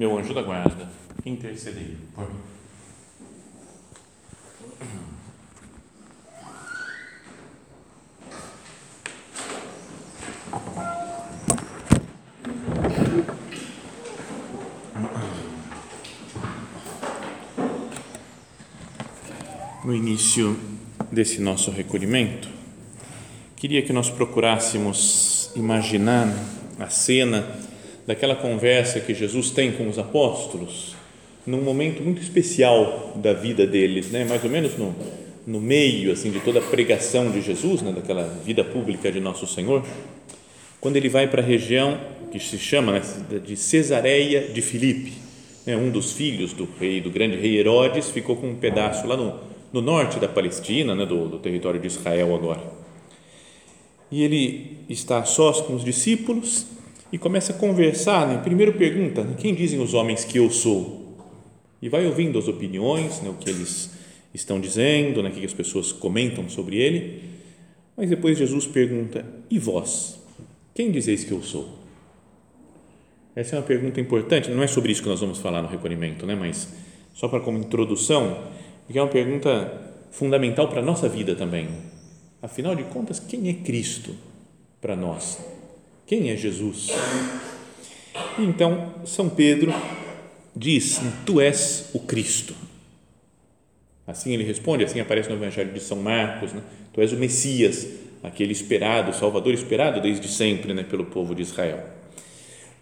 meu anjo da guarda, intercedei por mim. No início desse nosso recolhimento, queria que nós procurássemos imaginar a cena daquela conversa que Jesus tem com os apóstolos, num momento muito especial da vida deles, né? mais ou menos no, no meio assim de toda a pregação de Jesus, né? daquela vida pública de Nosso Senhor, quando ele vai para a região que se chama né? de Cesareia de Filipe, né? um dos filhos do rei, do grande rei Herodes, ficou com um pedaço lá no, no norte da Palestina, né? do, do território de Israel agora. E ele está sós com os discípulos e começa a conversar. Né? Primeiro pergunta: quem dizem os homens que eu sou? E vai ouvindo as opiniões, né? o que eles estão dizendo, né? o que as pessoas comentam sobre ele. Mas depois Jesus pergunta: e vós? Quem dizeis que eu sou? Essa é uma pergunta importante. Não é sobre isso que nós vamos falar no recolhimento, né? mas só para como introdução, porque é uma pergunta fundamental para a nossa vida também. Afinal de contas, quem é Cristo para nós? Quem é Jesus? Então, São Pedro diz: Tu és o Cristo. Assim ele responde, assim aparece no Evangelho de São Marcos: né? Tu és o Messias, aquele esperado, Salvador esperado desde sempre né, pelo povo de Israel.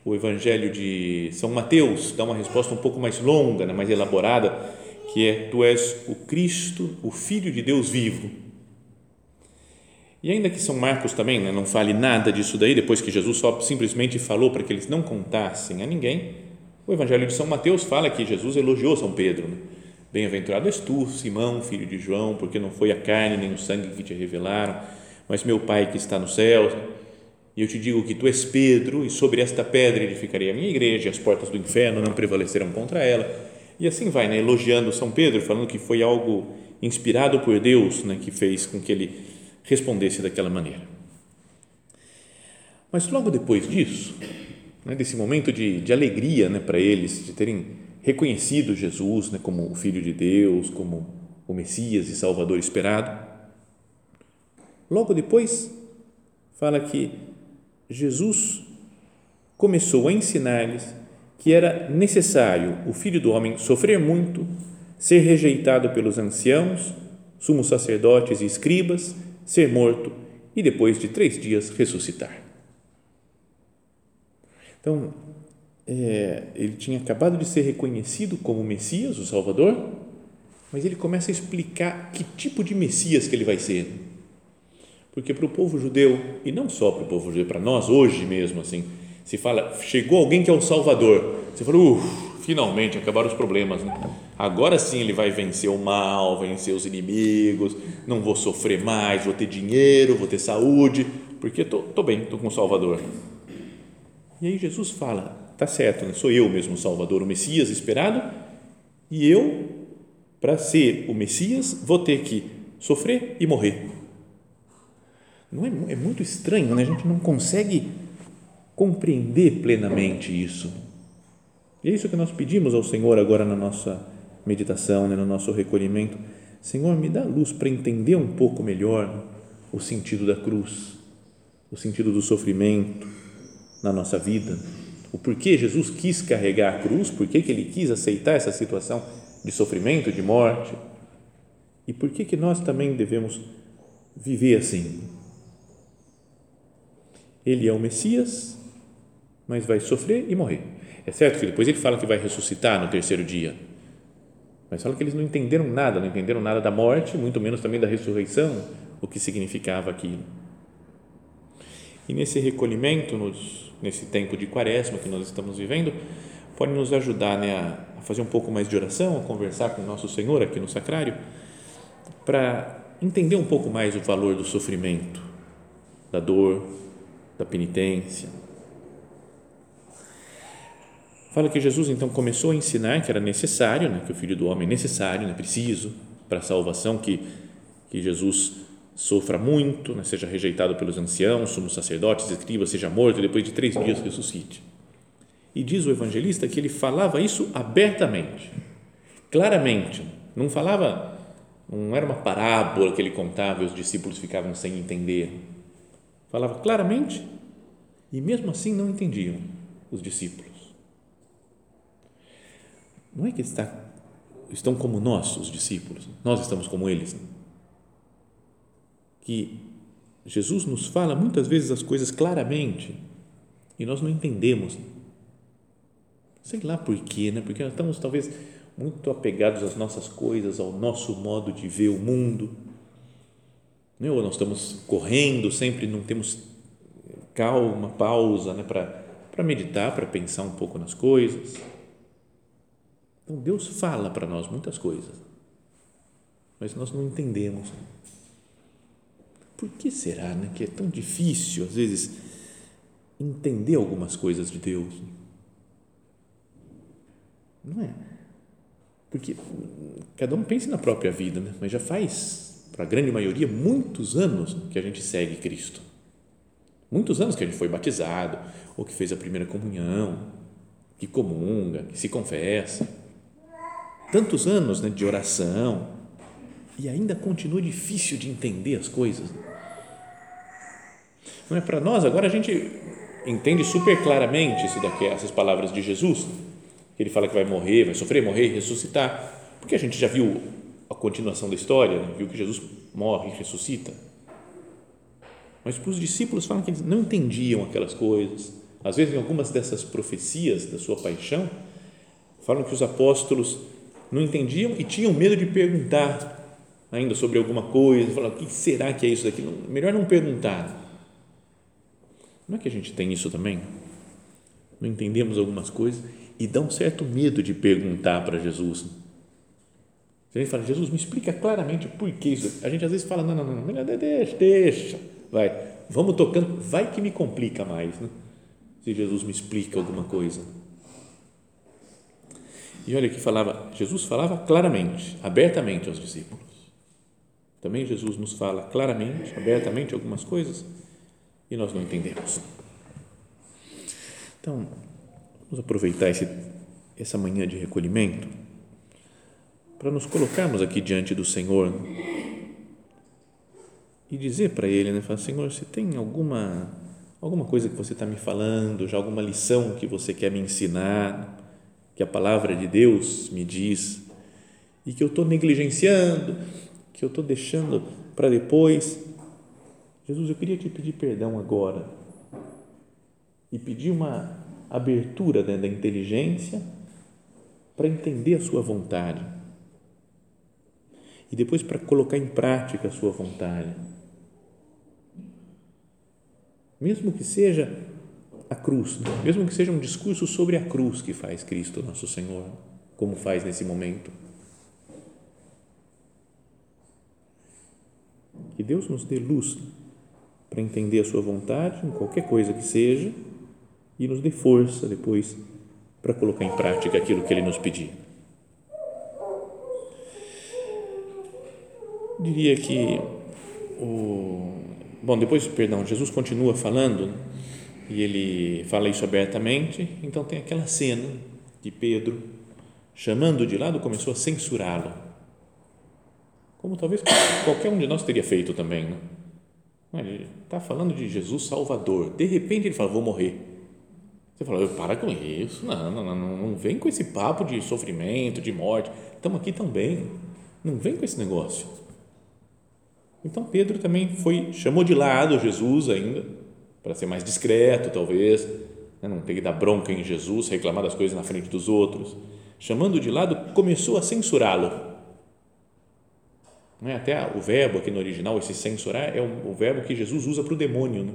O Evangelho de São Mateus dá uma resposta um pouco mais longa, né, mais elaborada, que é: Tu és o Cristo, o Filho de Deus vivo e ainda que São Marcos também né, não fale nada disso daí, depois que Jesus só simplesmente falou para que eles não contassem a ninguém, o Evangelho de São Mateus fala que Jesus elogiou São Pedro. Né? Bem-aventurado és tu, Simão, filho de João, porque não foi a carne nem o sangue que te revelaram, mas meu Pai que está no céu. E eu te digo que tu és Pedro, e sobre esta pedra edificarei a minha igreja, e as portas do inferno não prevalecerão contra ela. E assim vai, né, elogiando São Pedro, falando que foi algo inspirado por Deus né, que fez com que ele respondesse daquela maneira. Mas logo depois disso, né, desse momento de, de alegria né, para eles, de terem reconhecido Jesus né, como o Filho de Deus, como o Messias e Salvador esperado, logo depois fala que Jesus começou a ensinar-lhes que era necessário o Filho do Homem sofrer muito, ser rejeitado pelos anciãos, sumos sacerdotes e escribas ser morto e depois de três dias ressuscitar. Então, é, ele tinha acabado de ser reconhecido como Messias, o Salvador, mas ele começa a explicar que tipo de Messias que ele vai ser. Porque para o povo judeu, e não só para o povo judeu, para nós hoje mesmo, assim, se fala, chegou alguém que é o Salvador, você fala, uff, finalmente acabaram os problemas. Né? Agora sim ele vai vencer o mal, vencer os inimigos, não vou sofrer mais, vou ter dinheiro, vou ter saúde, porque estou tô, tô bem, estou com o Salvador. E aí Jesus fala, tá certo, né? sou eu mesmo o Salvador, o Messias esperado, e eu, para ser o Messias, vou ter que sofrer e morrer. Não é, é muito estranho, né? a gente não consegue compreender plenamente isso e é isso que nós pedimos ao Senhor agora na nossa meditação, né, no nosso recolhimento. Senhor, me dá luz para entender um pouco melhor o sentido da cruz, o sentido do sofrimento na nossa vida, o porquê Jesus quis carregar a cruz, porquê que ele quis aceitar essa situação de sofrimento, de morte, e por que que nós também devemos viver assim. Ele é o Messias, mas vai sofrer e morrer é certo que depois ele fala que vai ressuscitar no terceiro dia, mas fala que eles não entenderam nada, não entenderam nada da morte, muito menos também da ressurreição, o que significava aquilo. E nesse recolhimento, nos, nesse tempo de quaresma que nós estamos vivendo, pode nos ajudar né, a fazer um pouco mais de oração, a conversar com o nosso Senhor aqui no sacrário, para entender um pouco mais o valor do sofrimento, da dor, da penitência. Fala que Jesus então começou a ensinar que era necessário, né, que o Filho do Homem é necessário, né, preciso para a salvação, que, que Jesus sofra muito, né, seja rejeitado pelos anciãos, sumos sacerdotes, escribas, seja morto e depois de três dias ressuscite. E diz o evangelista que ele falava isso abertamente, claramente, não falava, não era uma parábola que ele contava e os discípulos ficavam sem entender. Falava claramente e mesmo assim não entendiam os discípulos. Não é que está, estão como nós, os discípulos, nós estamos como eles. Que Jesus nos fala muitas vezes as coisas claramente e nós não entendemos Sei lá por quê, né? Porque nós estamos talvez muito apegados às nossas coisas, ao nosso modo de ver o mundo. Né? Ou nós estamos correndo, sempre não temos calma, pausa né? para meditar, para pensar um pouco nas coisas. Então Deus fala para nós muitas coisas, mas nós não entendemos. Por que será né, que é tão difícil, às vezes, entender algumas coisas de Deus? Não é. Porque cada um pensa na própria vida, né? mas já faz, para a grande maioria, muitos anos que a gente segue Cristo. Muitos anos que a gente foi batizado, ou que fez a primeira comunhão, que comunga, que se confessa. Tantos anos né, de oração, e ainda continua difícil de entender as coisas. Não é para nós, agora a gente entende super claramente isso daqui, essas palavras de Jesus que ele fala que vai morrer, vai sofrer, morrer e ressuscitar, porque a gente já viu a continuação da história, né? viu que Jesus morre e ressuscita. Mas para os discípulos falam que eles não entendiam aquelas coisas. Às vezes, em algumas dessas profecias da sua paixão, falam que os apóstolos não entendiam e tinham medo de perguntar ainda sobre alguma coisa. Falam, o que será que é isso daqui? Melhor não perguntar. Não é que a gente tem isso também? Não entendemos algumas coisas e dá um certo medo de perguntar para Jesus. Gente fala, Jesus, me explica claramente por que isso. A gente às vezes fala, não, não, não, deixa, deixa, vai, vamos tocando, vai que me complica mais, né? Se Jesus me explica alguma coisa. E olha que falava, Jesus falava claramente, abertamente aos discípulos. Também Jesus nos fala claramente, abertamente algumas coisas e nós não entendemos. Então, Vamos aproveitar esse, essa manhã de recolhimento para nos colocarmos aqui diante do Senhor e dizer para Ele, né, falar, Senhor, você tem alguma alguma coisa que você está me falando, já alguma lição que você quer me ensinar, que a palavra de Deus me diz e que eu estou negligenciando, que eu estou deixando para depois. Jesus, eu queria te pedir perdão agora e pedir uma abertura né, da inteligência para entender a sua vontade e depois para colocar em prática a sua vontade. Mesmo que seja a cruz, mesmo que seja um discurso sobre a cruz que faz Cristo nosso Senhor, como faz nesse momento. Que Deus nos dê luz para entender a sua vontade em qualquer coisa que seja e nos dê força depois para colocar em prática aquilo que Ele nos pedir. Diria que o bom depois perdão Jesus continua falando né? E ele fala isso abertamente. Então tem aquela cena de Pedro chamando de lado começou a censurá-lo. Como talvez qualquer um de nós teria feito também né? ele está falando de Jesus Salvador. De repente ele fala vou morrer. Você fala, para com isso, não, não, não, não vem com esse papo de sofrimento, de morte, estamos aqui tão bem, não vem com esse negócio. Então Pedro também foi, chamou de lado Jesus ainda, para ser mais discreto talvez, né, não ter que dar bronca em Jesus, reclamar das coisas na frente dos outros, chamando de lado, começou a censurá-lo. Até o verbo aqui no original, esse censurar, é o verbo que Jesus usa para o demônio. Né?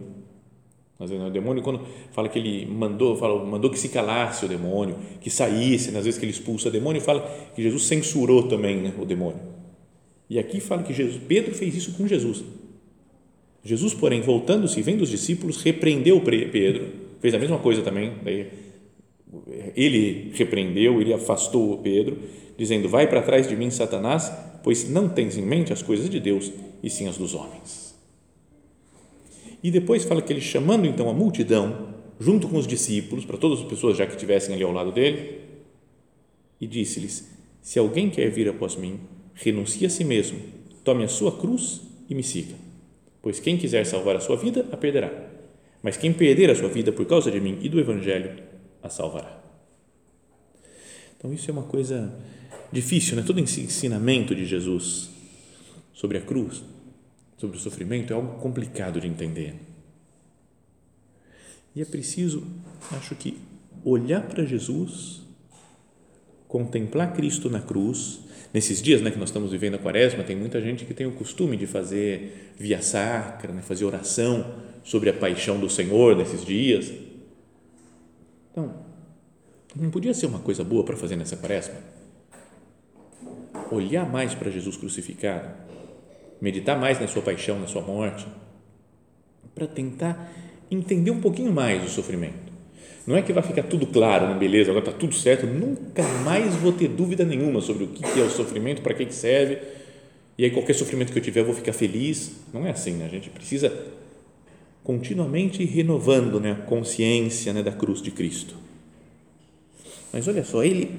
Às vezes, né, o demônio, quando fala que ele mandou, fala, mandou que se calasse o demônio, que saísse, né, às vezes que ele expulsa o demônio, fala que Jesus censurou também né, o demônio. E aqui fala que Jesus, Pedro fez isso com Jesus. Jesus, porém, voltando-se vendo os discípulos, repreendeu Pedro, fez a mesma coisa também, daí ele repreendeu, ele afastou Pedro, dizendo: Vai para trás de mim, Satanás, pois não tens em mente as coisas de Deus, e sim as dos homens. E depois fala que ele, chamando então a multidão, junto com os discípulos, para todas as pessoas já que estivessem ali ao lado dele, e disse-lhes: Se alguém quer vir após mim, renuncie a si mesmo, tome a sua cruz e me siga. Pois quem quiser salvar a sua vida, a perderá. Mas quem perder a sua vida por causa de mim e do Evangelho, a salvará. Então, isso é uma coisa difícil, né? Todo ensinamento de Jesus sobre a cruz, sobre o sofrimento, é algo complicado de entender. E é preciso, acho que, olhar para Jesus, contemplar Cristo na cruz. Nesses dias né, que nós estamos vivendo a quaresma, tem muita gente que tem o costume de fazer via sacra, né, fazer oração sobre a paixão do Senhor nesses dias. Então, não podia ser uma coisa boa para fazer nessa quaresma? Olhar mais para Jesus crucificado, meditar mais na sua paixão, na sua morte, para tentar entender um pouquinho mais o sofrimento. Não é que vai ficar tudo claro, né? beleza, agora está tudo certo, nunca mais vou ter dúvida nenhuma sobre o que é o sofrimento, para que serve, e aí qualquer sofrimento que eu tiver eu vou ficar feliz. Não é assim, né? a gente precisa continuamente renovando né, a consciência né, da cruz de Cristo mas olha só, ele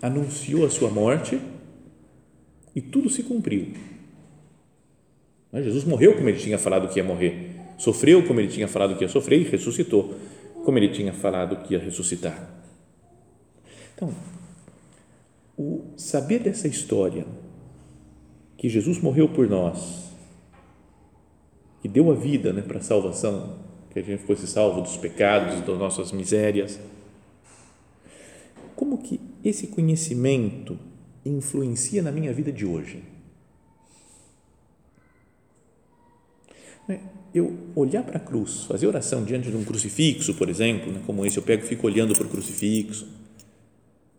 anunciou a sua morte e tudo se cumpriu. Jesus morreu como ele tinha falado que ia morrer, sofreu como ele tinha falado que ia sofrer e ressuscitou como ele tinha falado que ia ressuscitar. Então, o saber dessa história, que Jesus morreu por nós, que deu a vida né, para a salvação, que a gente fosse salvo dos pecados, das nossas misérias, como que esse conhecimento influencia na minha vida de hoje? Né, eu olhar para a cruz, fazer oração diante de um crucifixo, por exemplo, né, como esse, eu pego e fico olhando para o crucifixo,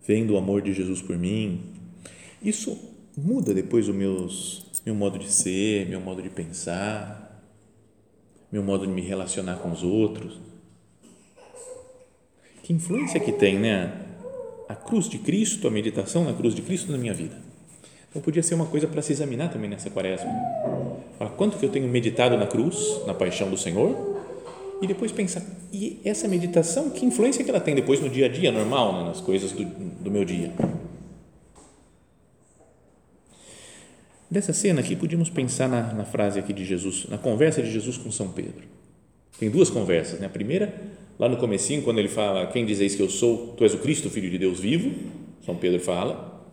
vendo o amor de Jesus por mim, isso muda depois o meus, meu modo de ser, meu modo de pensar, meu modo de me relacionar com os outros. Que influência que tem, né? a cruz de Cristo, a meditação na cruz de Cristo na minha vida. Então podia ser uma coisa para se examinar também nessa quaresma. Falar quanto que eu tenho meditado na cruz, na paixão do Senhor, e depois pensar, e essa meditação, que influência que ela tem depois no dia a dia normal, né, nas coisas do, do meu dia? Dessa cena aqui, podíamos pensar na, na frase aqui de Jesus, na conversa de Jesus com São Pedro. Tem duas conversas, né? A primeira lá no comecinho, quando ele fala, quem dizeis que eu sou? Tu és o Cristo, Filho de Deus vivo, São Pedro fala,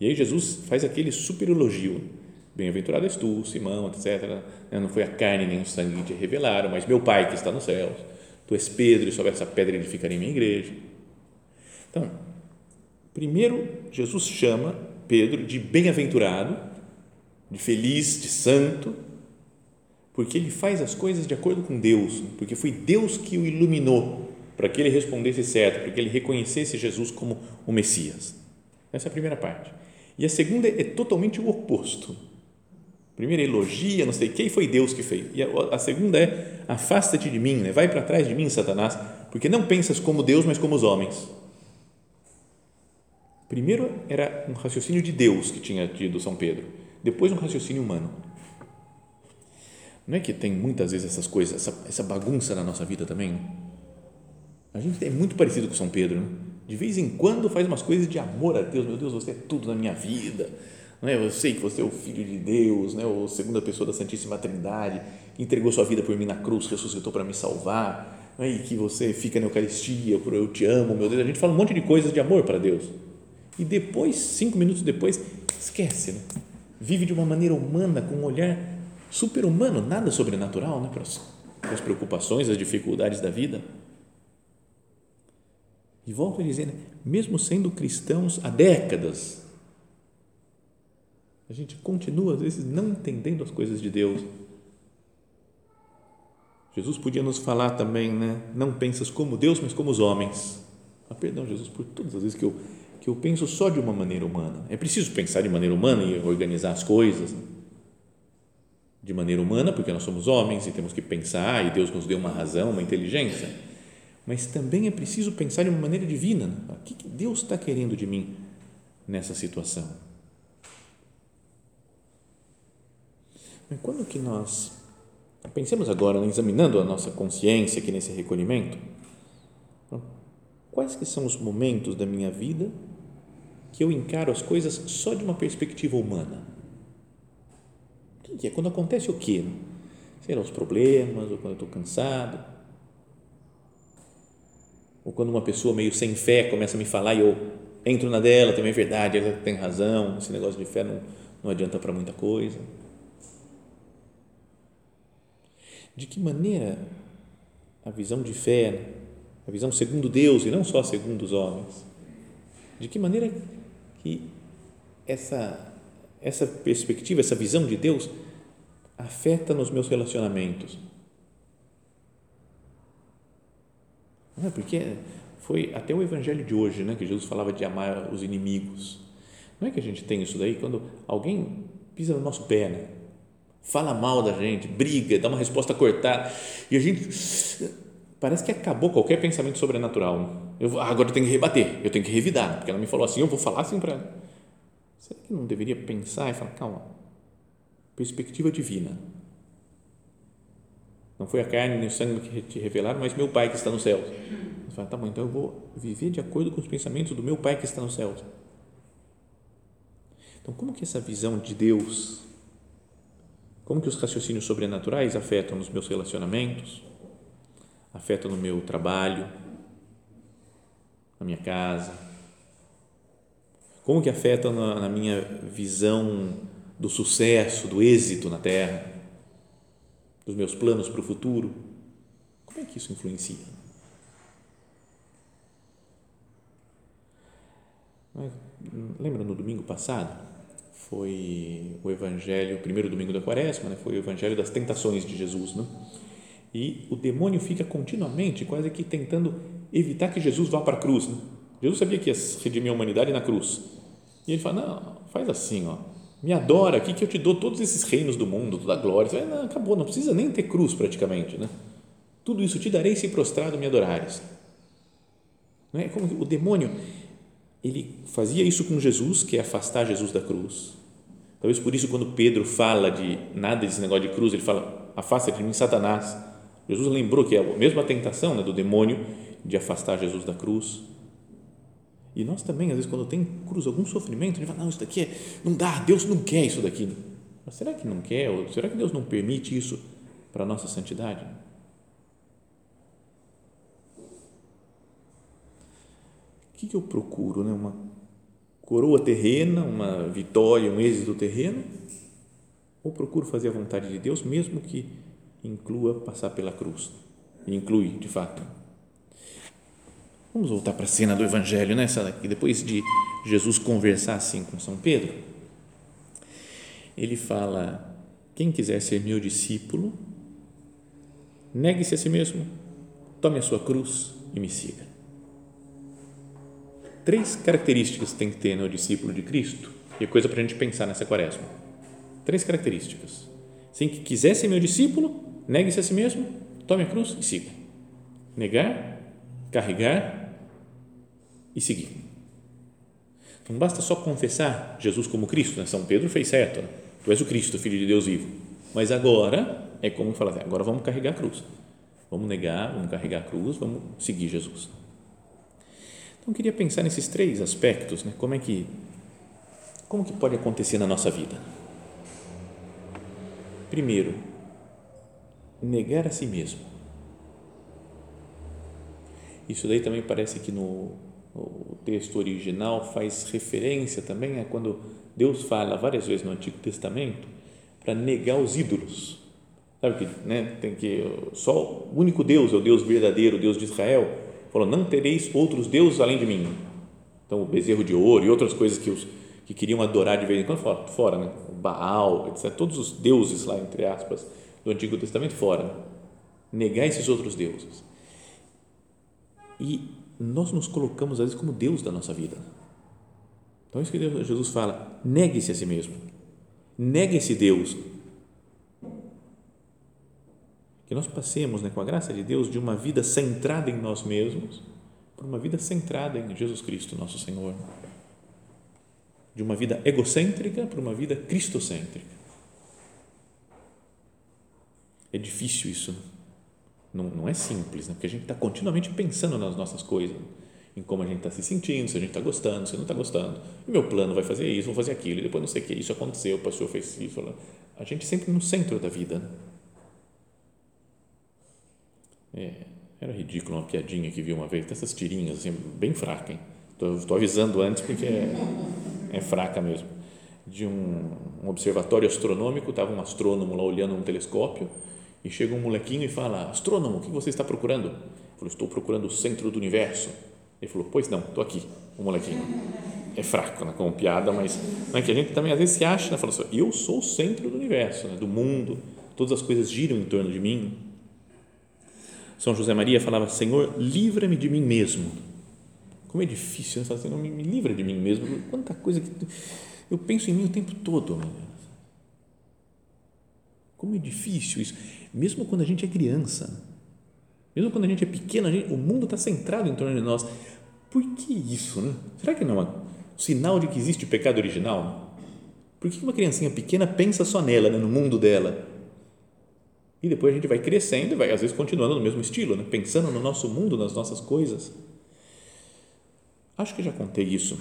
e aí Jesus faz aquele super elogio, bem-aventurado és tu, Simão, etc. Não foi a carne nem o sangue que te revelaram, mas meu Pai que está nos céus, tu és Pedro e sobre essa pedra edificarei minha igreja. Então, primeiro Jesus chama Pedro de bem-aventurado, de feliz, de santo, porque ele faz as coisas de acordo com Deus, porque foi Deus que o iluminou para que ele respondesse certo, para que ele reconhecesse Jesus como o Messias. Essa é a primeira parte. E a segunda é totalmente o oposto. Primeiro elogia, não sei quem foi Deus que fez. E a, a segunda é afasta-te de mim, né? vai para trás de mim, Satanás, porque não pensas como Deus, mas como os homens. Primeiro era um raciocínio de Deus que tinha tido São Pedro, depois um raciocínio humano. Não é que tem muitas vezes essas coisas, essa, essa bagunça na nossa vida também? A gente é muito parecido com São Pedro, né? De vez em quando faz umas coisas de amor a Deus. Meu Deus, você é tudo na minha vida. Não é? Eu sei que você é o Filho de Deus, né? ou segunda pessoa da Santíssima Trindade, que entregou sua vida por mim na cruz, ressuscitou para me salvar. Não é? E que você fica na Eucaristia, por eu te amo, meu Deus. A gente fala um monte de coisas de amor para Deus. E depois, cinco minutos depois, esquece. Né? Vive de uma maneira humana, com um olhar super-humano, nada sobrenatural né, para, as, para as preocupações, as dificuldades da vida. E volto a dizer, né, mesmo sendo cristãos há décadas, a gente continua, às vezes, não entendendo as coisas de Deus. Jesus podia nos falar também, né? Não pensas como Deus, mas como os homens. Ah, perdão, Jesus, por todas as vezes que eu, que eu penso só de uma maneira humana. É preciso pensar de maneira humana e organizar as coisas né? de maneira humana, porque nós somos homens e temos que pensar, e Deus nos deu uma razão, uma inteligência. Mas também é preciso pensar de uma maneira divina. Né? O que Deus está querendo de mim nessa situação? Quando que nós pensemos agora, né, examinando a nossa consciência aqui nesse recolhimento, quais que são os momentos da minha vida que eu encaro as coisas só de uma perspectiva humana? Que é? Quando acontece o quê? Sei lá, os problemas, ou quando eu estou cansado, ou quando uma pessoa meio sem fé começa a me falar e eu entro na dela, também é verdade, ela tem razão, esse negócio de fé não, não adianta para muita coisa. De que maneira a visão de fé, a visão segundo Deus e não só segundo os homens, de que maneira que essa essa perspectiva, essa visão de Deus afeta nos meus relacionamentos? Não é porque foi até o evangelho de hoje, né, que Jesus falava de amar os inimigos. Não é que a gente tem isso daí quando alguém pisa no nosso pé, né? Fala mal da gente, briga, dá uma resposta cortada e a gente parece que acabou qualquer pensamento sobrenatural. Eu, ah, agora eu tenho que rebater, eu tenho que revidar, porque ela me falou assim, eu vou falar assim para ela. Será que não deveria pensar e falar, calma, perspectiva divina. Não foi a carne nem o sangue que te revelaram, mas meu Pai que está no céu. Você fala, tá bom, então eu vou viver de acordo com os pensamentos do meu Pai que está no céu. Então, como que essa visão de Deus como que os raciocínios sobrenaturais afetam nos meus relacionamentos, afetam no meu trabalho, na minha casa? Como que afetam na, na minha visão do sucesso, do êxito na Terra, dos meus planos para o futuro? Como é que isso influencia? Lembra no domingo passado? Foi o evangelho, o primeiro domingo da quaresma, né? foi o evangelho das tentações de Jesus. Né? E o demônio fica continuamente, quase que tentando evitar que Jesus vá para a cruz. Né? Jesus sabia que ia redimir a humanidade na cruz. E ele fala: Não, faz assim, ó, me adora aqui que eu te dou todos esses reinos do mundo, toda a glória. Fala, não, acabou, não precisa nem ter cruz praticamente. Né? Tudo isso te darei se prostrado me adorares. Não é? Como o demônio ele fazia isso com Jesus, que é afastar Jesus da cruz. Talvez por isso, quando Pedro fala de nada desse negócio de cruz, ele fala: Afasta de mim, Satanás. Jesus lembrou que é a mesma tentação né, do demônio de afastar Jesus da cruz. E nós também, às vezes, quando tem cruz, algum sofrimento, a gente fala: Não, isso daqui é, não dá, Deus não quer isso daqui. Mas será que não quer? Ou será que Deus não permite isso para a nossa santidade? Que, que eu procuro? Né? Uma coroa terrena, uma vitória, um êxito terreno? Ou procuro fazer a vontade de Deus, mesmo que inclua passar pela cruz? Inclui, de fato. Vamos voltar para a cena do Evangelho, né? daqui. Depois de Jesus conversar assim com São Pedro, ele fala: quem quiser ser meu discípulo, negue-se a si mesmo, tome a sua cruz e me siga três características tem que ter no discípulo de Cristo, e é coisa para a gente pensar nessa quaresma. Três características. Se que quiser ser meu discípulo, negue-se a si mesmo, tome a cruz e siga. Negar, carregar e seguir. Não basta só confessar Jesus como Cristo, né? São Pedro fez certo, né? tu és o Cristo, Filho de Deus vivo. Mas agora é como falar, agora vamos carregar a cruz. Vamos negar, vamos carregar a cruz, vamos seguir Jesus. Então, eu queria pensar nesses três aspectos, né? como é que, como que pode acontecer na nossa vida. Primeiro, negar a si mesmo. Isso daí também parece que no, no texto original faz referência também a quando Deus fala várias vezes no Antigo Testamento para negar os ídolos. Sabe que né, tem que só o único Deus é o Deus verdadeiro, o Deus de Israel falou: Não tereis outros deuses além de mim. Então, o bezerro de ouro e outras coisas que os que queriam adorar de vez em quando, fora, fora né? Baal, etc. Todos os deuses lá, entre aspas, do Antigo Testamento, fora. Né? negar esses outros deuses. E nós nos colocamos, às vezes, como Deus da nossa vida. Então, é isso que Jesus fala: negue-se a si mesmo, negue esse Deus. Que nós passemos, né, com a graça de Deus, de uma vida centrada em nós mesmos para uma vida centrada em Jesus Cristo, nosso Senhor. De uma vida egocêntrica para uma vida cristocêntrica. É difícil isso. Né? Não, não é simples, né? porque a gente está continuamente pensando nas nossas coisas, em como a gente está se sentindo, se a gente está gostando, se não está gostando. E meu plano vai fazer isso, vou fazer aquilo, e depois não sei o que, isso aconteceu, o pastor fez isso. A gente sempre no centro da vida. Né? É, era ridículo uma piadinha que vi uma vez, essas tirinhas assim, bem fracas. Estou avisando antes porque é, é fraca mesmo. De um, um observatório astronômico, estava um astrônomo lá olhando um telescópio e chega um molequinho e fala: Astrônomo, o que você está procurando? Ele falou: Estou procurando o centro do universo. Ele falou: Pois não, estou aqui, o molequinho. É fraco, né, como piada, mas não é que a gente também às vezes se acha, né, fala assim, eu sou o centro do universo, né, do mundo, todas as coisas giram em torno de mim. São José Maria falava: Senhor, livra-me de mim mesmo. Como é difícil, né? Senhor, me, me livra de mim mesmo. Quanta coisa que eu penso em mim o tempo todo. Como é difícil isso. Mesmo quando a gente é criança, mesmo quando a gente é pequeno, gente, o mundo está centrado em torno de nós. Por que isso? Né? Será que não é um sinal de que existe pecado original? Por que uma criancinha pequena pensa só nela, né, no mundo dela? E depois a gente vai crescendo e vai, às vezes, continuando no mesmo estilo, né? pensando no nosso mundo, nas nossas coisas. Acho que já contei isso,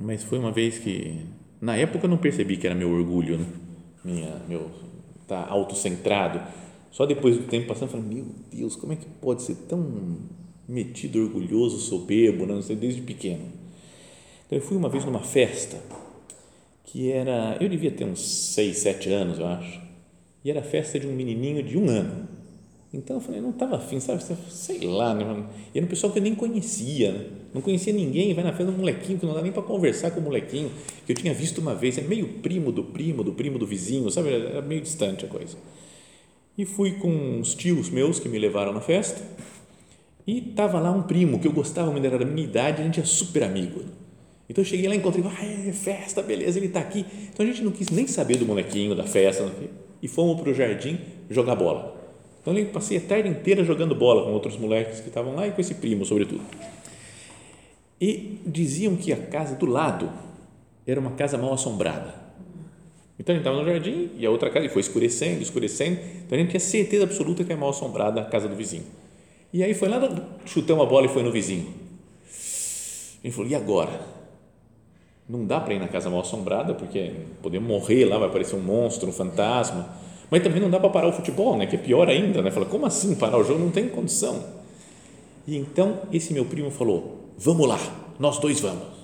mas foi uma vez que, na época, eu não percebi que era meu orgulho, né? Minha, meu está autocentrado. Só depois do tempo passando, eu falei, meu Deus, como é que pode ser tão metido, orgulhoso, soberbo, né? não sei, desde pequeno. Então, eu fui uma vez numa festa que era, eu devia ter uns seis, sete anos, eu acho, e era a festa de um menininho de um ano. Então, eu falei, não estava afim, sabe, sei lá, né? e era um pessoal que eu nem conhecia, né? não conhecia ninguém, vai na festa um molequinho que não dá nem para conversar com o molequinho, que eu tinha visto uma vez, é meio primo do primo, do primo do vizinho, sabe, era meio distante a coisa. E fui com uns tios meus que me levaram na festa, e estava lá um primo que eu gostava, ele era da minha idade, a gente é super amigo. Então eu cheguei lá e encontrei, ah, é festa, beleza, ele está aqui. Então a gente não quis nem saber do molequinho, da festa, e fomos para o jardim jogar bola. Então eu passei a tarde inteira jogando bola com outros moleques que estavam lá e com esse primo, sobretudo. E diziam que a casa do lado era uma casa mal assombrada. Então a gente estava no jardim e a outra casa, e foi escurecendo, escurecendo. Então a gente tinha certeza absoluta que é mal assombrada a casa do vizinho. E aí foi lá, chutamos a bola e foi no vizinho. Ele falou: e agora? Não dá para ir na casa mal assombrada, porque podemos morrer lá, vai aparecer um monstro, um fantasma mas também não dá para parar o futebol, né? que é pior ainda. Né? Fala, como assim parar o jogo? Não tem condição. E então esse meu primo falou: Vamos lá, nós dois vamos.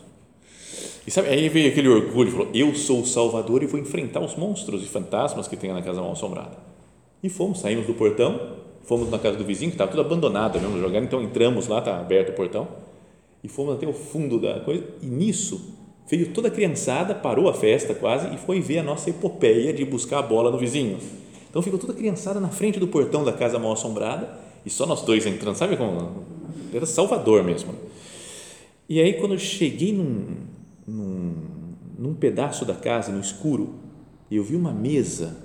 E sabe, aí veio aquele orgulho, falou: Eu sou o Salvador e vou enfrentar os monstros e fantasmas que tem na casa mal assombrada. E fomos, saímos do portão, fomos na casa do vizinho, que estava tudo abandonado mesmo, jogando, então entramos lá, está aberto o portão, e fomos até o fundo da coisa, e nisso veio toda a criançada, parou a festa quase e foi ver a nossa epopeia de buscar a bola no vizinho. Então ficou toda a criançada na frente do portão da casa mal assombrada e só nós dois entrando, sabe como? Era Salvador mesmo. E aí, quando eu cheguei num, num, num pedaço da casa, no escuro, eu vi uma mesa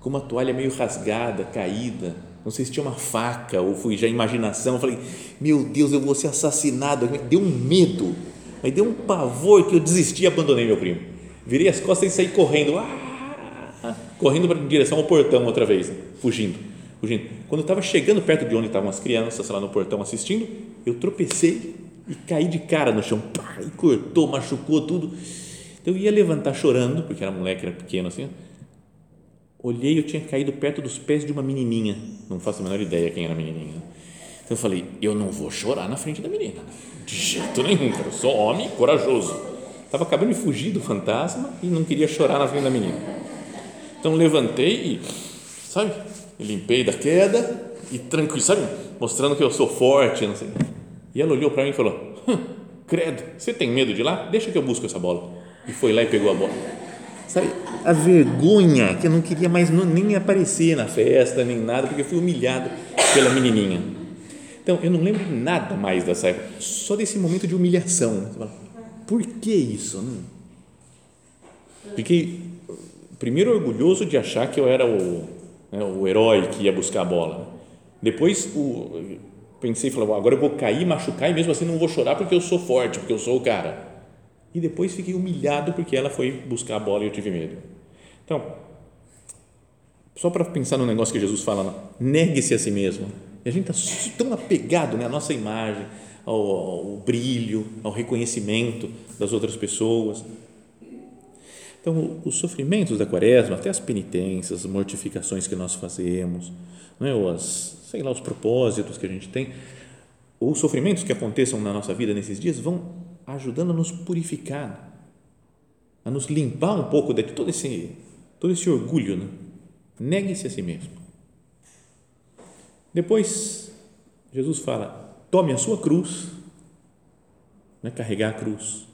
com uma toalha meio rasgada, caída. Não sei se tinha uma faca ou fui já imaginação. Eu falei, meu Deus, eu vou ser assassinado. Deu um medo Aí deu um pavor que eu desisti e abandonei meu primo. Virei as costas e saí correndo, ah, correndo em direção ao portão outra vez, fugindo, fugindo. Quando eu estava chegando perto de onde estavam as crianças lá no portão assistindo, eu tropecei e caí de cara no chão, pá, e cortou, machucou tudo. Então eu ia levantar chorando, porque era moleque, era pequeno assim. Olhei, eu tinha caído perto dos pés de uma menininha. Não faço a menor ideia quem era a menininha. Eu falei, eu não vou chorar na frente da menina. De jeito nenhum, cara. Eu sou homem corajoso. Estava acabando de fugir do fantasma e não queria chorar na frente da menina. Então levantei e, sabe, limpei da queda e tranquilo, sabe, mostrando que eu sou forte, não sei. E ela olhou para mim e falou: hum, Credo, você tem medo de lá? Deixa que eu busco essa bola. E foi lá e pegou a bola. Sabe, a vergonha que eu não queria mais nem aparecer na festa, nem nada, porque eu fui humilhado. pela menininha. Então, eu não lembro nada mais dessa época, só desse momento de humilhação. Fala, Por que isso? Fiquei, primeiro, orgulhoso de achar que eu era o, né, o herói que ia buscar a bola. Depois, o, pensei, falei, agora eu vou cair, machucar e mesmo assim não vou chorar porque eu sou forte, porque eu sou o cara. E depois fiquei humilhado porque ela foi buscar a bola e eu tive medo. Então, só para pensar no negócio que Jesus fala, negue-se a si mesmo. E a gente está tão apegado né, à nossa imagem, ao, ao brilho, ao reconhecimento das outras pessoas. Então, os sofrimentos da quaresma, até as penitências, as mortificações que nós fazemos, né, ou as, sei lá, os propósitos que a gente tem, ou os sofrimentos que aconteçam na nossa vida nesses dias vão ajudando a nos purificar, a nos limpar um pouco de todo esse, todo esse orgulho. Né? Negue-se a si mesmo. Depois, Jesus fala: tome a sua cruz, né? carregar a cruz,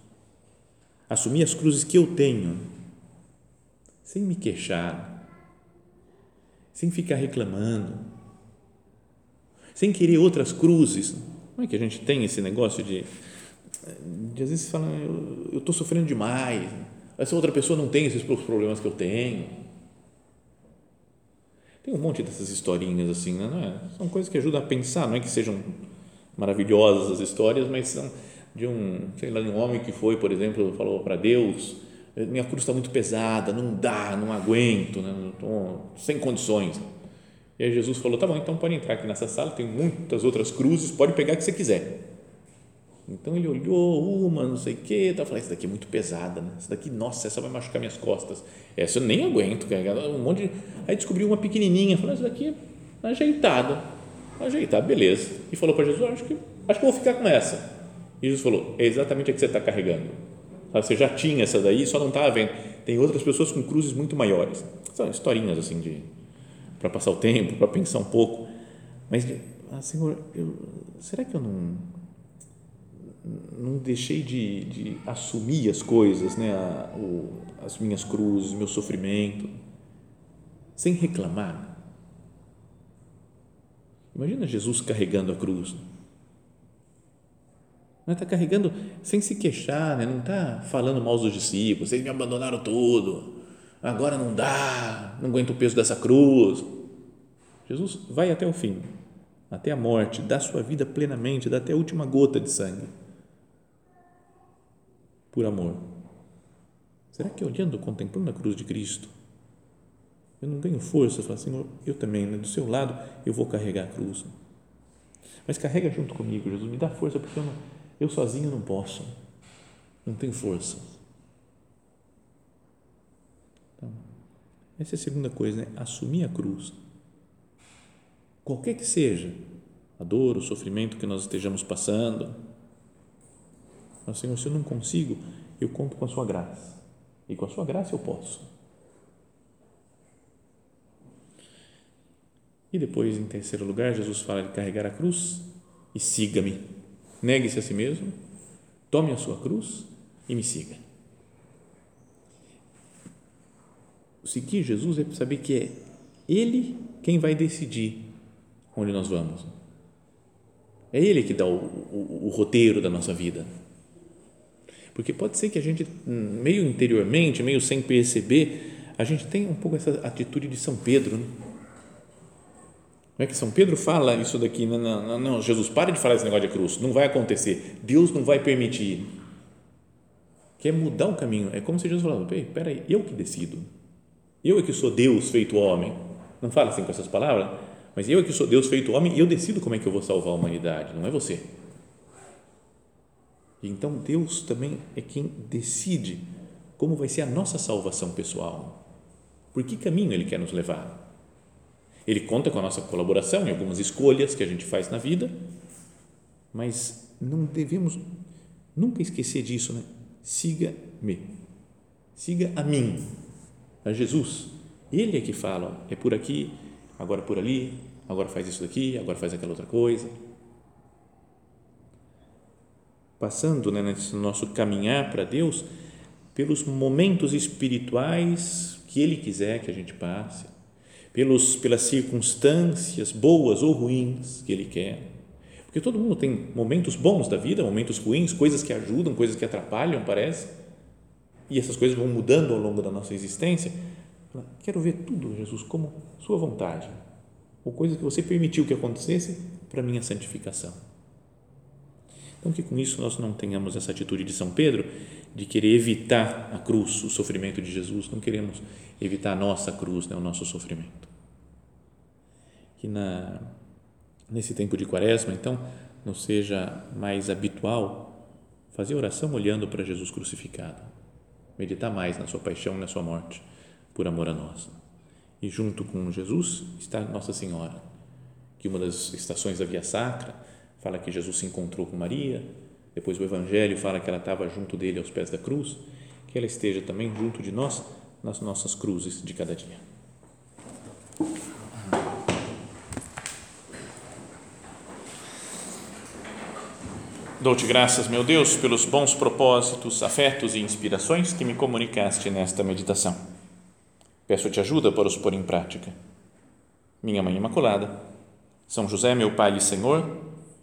assumir as cruzes que eu tenho, sem me queixar, sem ficar reclamando, sem querer outras cruzes. Não é que a gente tem esse negócio de, de às vezes fala, eu estou sofrendo demais, essa outra pessoa não tem esses problemas que eu tenho tem um monte dessas historinhas assim, né? É? São coisas que ajudam a pensar, não é que sejam maravilhosas as histórias, mas são de um, sei lá, um homem que foi, por exemplo, falou para Deus, minha cruz está muito pesada, não dá, não aguento, né? Estou sem condições. E aí Jesus falou, tá bom, então pode entrar aqui nessa sala, tem muitas outras cruzes, pode pegar o que você quiser. Então ele olhou uma, não sei o que, tá falando, essa daqui é muito pesada, né? essa daqui, nossa, essa vai machucar minhas costas, essa eu nem aguento, carregar um monte de... Aí descobriu uma pequenininha, falou, essa daqui é ajeitada, ajeitada, beleza. E falou para Jesus, acho que, acho que vou ficar com essa. E Jesus falou, é exatamente a que você está carregando. Você já tinha essa daí, só não estava vendo. Tem outras pessoas com cruzes muito maiores. São historinhas assim de para passar o tempo, para pensar um pouco. Mas, ah, Senhor, eu, será que eu não não deixei de, de assumir as coisas, né, a, o, as minhas cruzes, meu sofrimento, sem reclamar. Imagina Jesus carregando a cruz. Não está carregando sem se queixar, né? não está falando mal dos discípulos, eles me abandonaram tudo, agora não dá, não aguento o peso dessa cruz. Jesus vai até o fim, até a morte, dá sua vida plenamente, dá até a última gota de sangue por amor. Será que olhando, contemplando a cruz de Cristo, eu não tenho força? Falar, Senhor, eu também, né? do seu lado, eu vou carregar a cruz. Mas carrega junto comigo, Jesus, me dá força, porque eu, não, eu sozinho não posso, não tenho força. Então, essa é a segunda coisa, né? assumir a cruz. Qualquer que seja a dor, o sofrimento que nós estejamos passando, mas, Senhor, se eu não consigo, eu conto com a sua graça. E com a sua graça eu posso. E depois, em terceiro lugar, Jesus fala de carregar a cruz e siga-me. Negue-se a si mesmo, tome a sua cruz e me siga. Seguir Jesus é saber que é Ele quem vai decidir onde nós vamos. É Ele que dá o, o, o roteiro da nossa vida. Porque pode ser que a gente, meio interiormente, meio sem perceber, a gente tem um pouco essa atitude de São Pedro. Né? Não é que São Pedro fala isso daqui, não, não, não, Jesus, pare de falar esse negócio de cruz, não vai acontecer, Deus não vai permitir. Quer mudar o caminho, é como se Jesus falasse, espera aí, eu que decido, eu é que sou Deus feito homem, não fala assim com essas palavras, mas eu é que sou Deus feito homem e eu decido como é que eu vou salvar a humanidade, não é você. Então Deus também é quem decide como vai ser a nossa salvação pessoal. Por que caminho Ele quer nos levar? Ele conta com a nossa colaboração em algumas escolhas que a gente faz na vida, mas não devemos nunca esquecer disso, né? Siga-me, siga a mim, a Jesus. Ele é que fala, é por aqui, agora por ali, agora faz isso daqui, agora faz aquela outra coisa passando né, nesse nosso caminhar para Deus pelos momentos espirituais que Ele quiser que a gente passe, pelos, pelas circunstâncias boas ou ruins que Ele quer. Porque todo mundo tem momentos bons da vida, momentos ruins, coisas que ajudam, coisas que atrapalham, parece. E essas coisas vão mudando ao longo da nossa existência. Quero ver tudo, Jesus, como Sua vontade, ou coisa que você permitiu que acontecesse para minha santificação. Então, que com isso nós não tenhamos essa atitude de São Pedro de querer evitar a cruz, o sofrimento de Jesus, não queremos evitar a nossa cruz, né, o nosso sofrimento. Que na, nesse tempo de quaresma, então, não seja mais habitual fazer oração olhando para Jesus crucificado, meditar mais na sua paixão, na sua morte, por amor a nós. E junto com Jesus está Nossa Senhora, que uma das estações da Via Sacra fala que Jesus se encontrou com Maria, depois o Evangelho fala que ela estava junto dele aos pés da cruz, que ela esteja também junto de nós nas nossas cruzes de cada dia. Dou-te graças, meu Deus, pelos bons propósitos, afetos e inspirações que me comunicaste nesta meditação. Peço-te ajuda para os pôr em prática. Minha Mãe Imaculada, São José, meu Pai e Senhor,